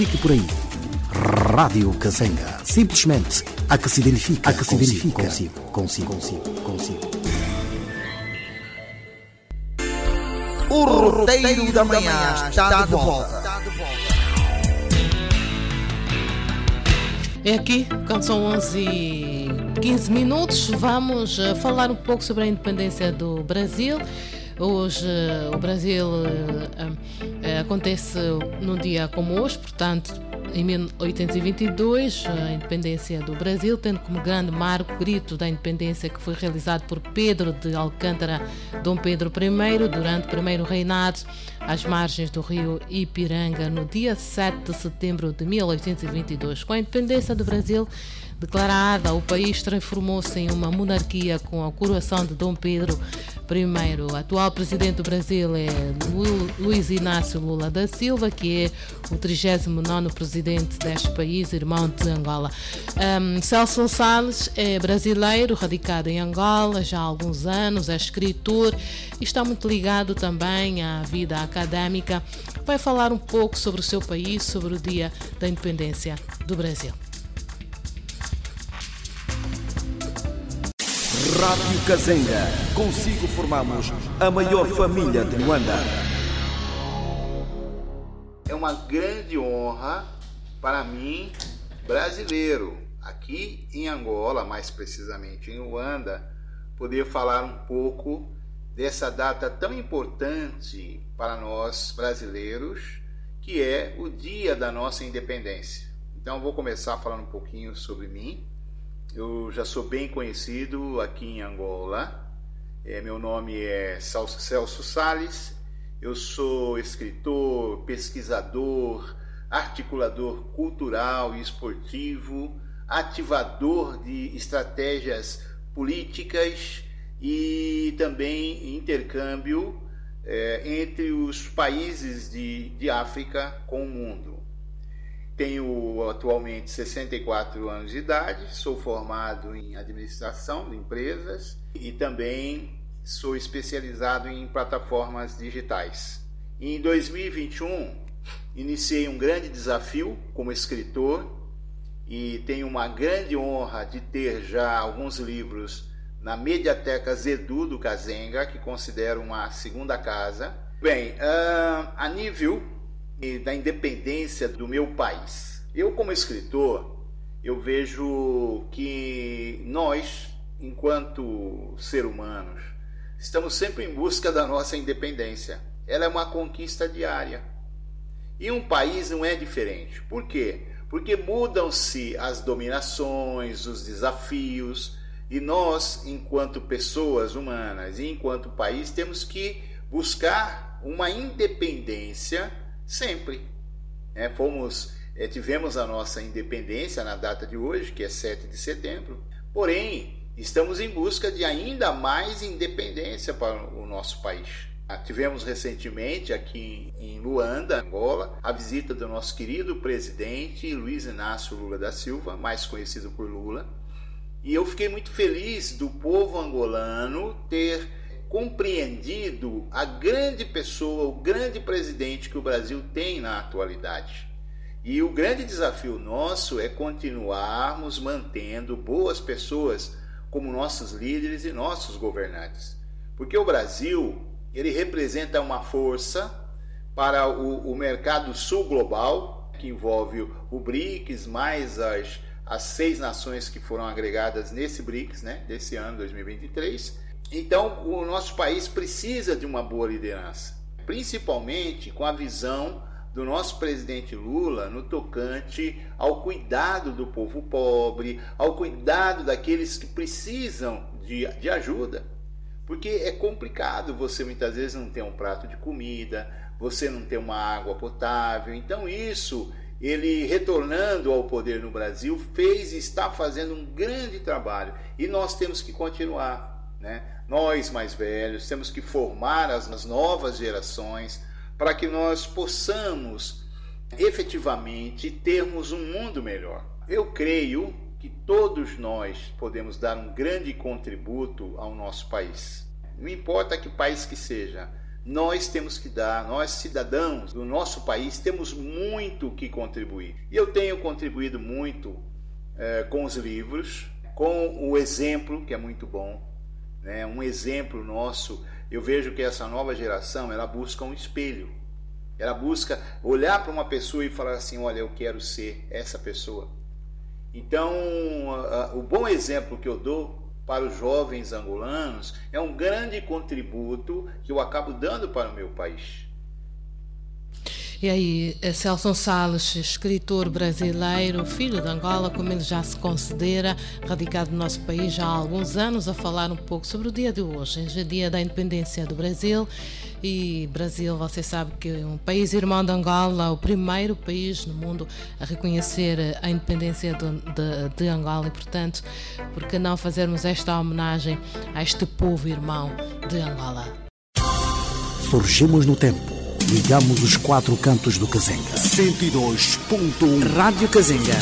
fique por aí. Rádio Kazenga. Simplesmente a que se identifica, a que se identifica consigo, consigo, consigo, consigo. O roteiro da manhã está de volta. É aqui, quando são 11 e 15 minutos, vamos eh, falar um pouco sobre a independência do Brasil. Hoje o Brasil uh, acontece num dia como hoje, portanto, em 1822, a independência do Brasil, tendo como grande marco o grito da independência que foi realizado por Pedro de Alcântara, Dom Pedro I, durante o primeiro reinado, às margens do rio Ipiranga, no dia 7 de setembro de 1822. Com a independência do Brasil, declarada, o país transformou-se em uma monarquia com a coroação de Dom Pedro I. O atual presidente do Brasil é Luiz Inácio Lula da Silva, que é o 39 presidente deste país, irmão de Angola. Um, Celso Salles é brasileiro, radicado em Angola já há alguns anos, é escritor e está muito ligado também à vida académica. Vai falar um pouco sobre o seu país, sobre o dia da independência do Brasil. Rádio Kazenga. Consigo formamos a maior família de Luanda. É uma grande honra para mim, brasileiro, aqui em Angola, mais precisamente em Luanda, poder falar um pouco dessa data tão importante para nós brasileiros, que é o dia da nossa independência. Então, vou começar falando um pouquinho sobre mim eu já sou bem conhecido aqui em Angola. É, meu nome é Celso Sales. Eu sou escritor, pesquisador, articulador cultural e esportivo, ativador de estratégias políticas e também intercâmbio é, entre os países de, de África com o mundo. Tenho atualmente 64 anos de idade, sou formado em administração de empresas e também sou especializado em plataformas digitais. Em 2021, iniciei um grande desafio como escritor e tenho uma grande honra de ter já alguns livros na Mediateca Zedu do Kazenga, que considero uma segunda casa. Bem, uh, a nível da independência do meu país. Eu, como escritor, eu vejo que nós, enquanto ser humanos, estamos sempre em busca da nossa independência. Ela é uma conquista diária. E um país não é diferente. Por quê? Porque mudam-se as dominações, os desafios, e nós, enquanto pessoas humanas e enquanto país, temos que buscar uma independência sempre. É, fomos, é, tivemos a nossa independência na data de hoje, que é 7 de setembro, porém, estamos em busca de ainda mais independência para o nosso país. Ah, tivemos recentemente aqui em Luanda, Angola, a visita do nosso querido presidente Luiz Inácio Lula da Silva, mais conhecido por Lula, e eu fiquei muito feliz do povo angolano ter compreendido a grande pessoa, o grande presidente que o Brasil tem na atualidade. E o grande desafio nosso é continuarmos mantendo boas pessoas como nossos líderes e nossos governantes. Porque o Brasil, ele representa uma força para o, o mercado sul global, que envolve o BRICS, mais as, as seis nações que foram agregadas nesse BRICS, né, desse ano 2023, então, o nosso país precisa de uma boa liderança, principalmente com a visão do nosso presidente Lula no tocante ao cuidado do povo pobre, ao cuidado daqueles que precisam de, de ajuda. Porque é complicado você muitas vezes não ter um prato de comida, você não ter uma água potável. Então, isso, ele retornando ao poder no Brasil, fez e está fazendo um grande trabalho. E nós temos que continuar. Né? Nós mais velhos temos que formar as, as novas gerações para que nós possamos efetivamente termos um mundo melhor. Eu creio que todos nós podemos dar um grande contributo ao nosso país. Não importa que país que seja, nós temos que dar, nós cidadãos do nosso país, temos muito que contribuir. E eu tenho contribuído muito é, com os livros, com o exemplo, que é muito bom, né? um exemplo nosso. Eu vejo que essa nova geração ela busca um espelho. Ela busca olhar para uma pessoa e falar assim: olha, eu quero ser essa pessoa. Então, o bom exemplo que eu dou para os jovens angolanos é um grande contributo que eu acabo dando para o meu país. E aí, Celso Salles, escritor brasileiro, filho de Angola, como ele já se considera, radicado no nosso país já há alguns anos, a falar um pouco sobre o dia de hoje, hoje é dia da independência do Brasil. E Brasil, você sabe que é um país irmão de Angola, o primeiro país no mundo a reconhecer a independência de, de, de Angola e, portanto, por que não fazermos esta homenagem a este povo irmão de Angola? Surgimos no tempo Ligamos os quatro cantos do Cazenga. 102.1 Rádio Cazenga.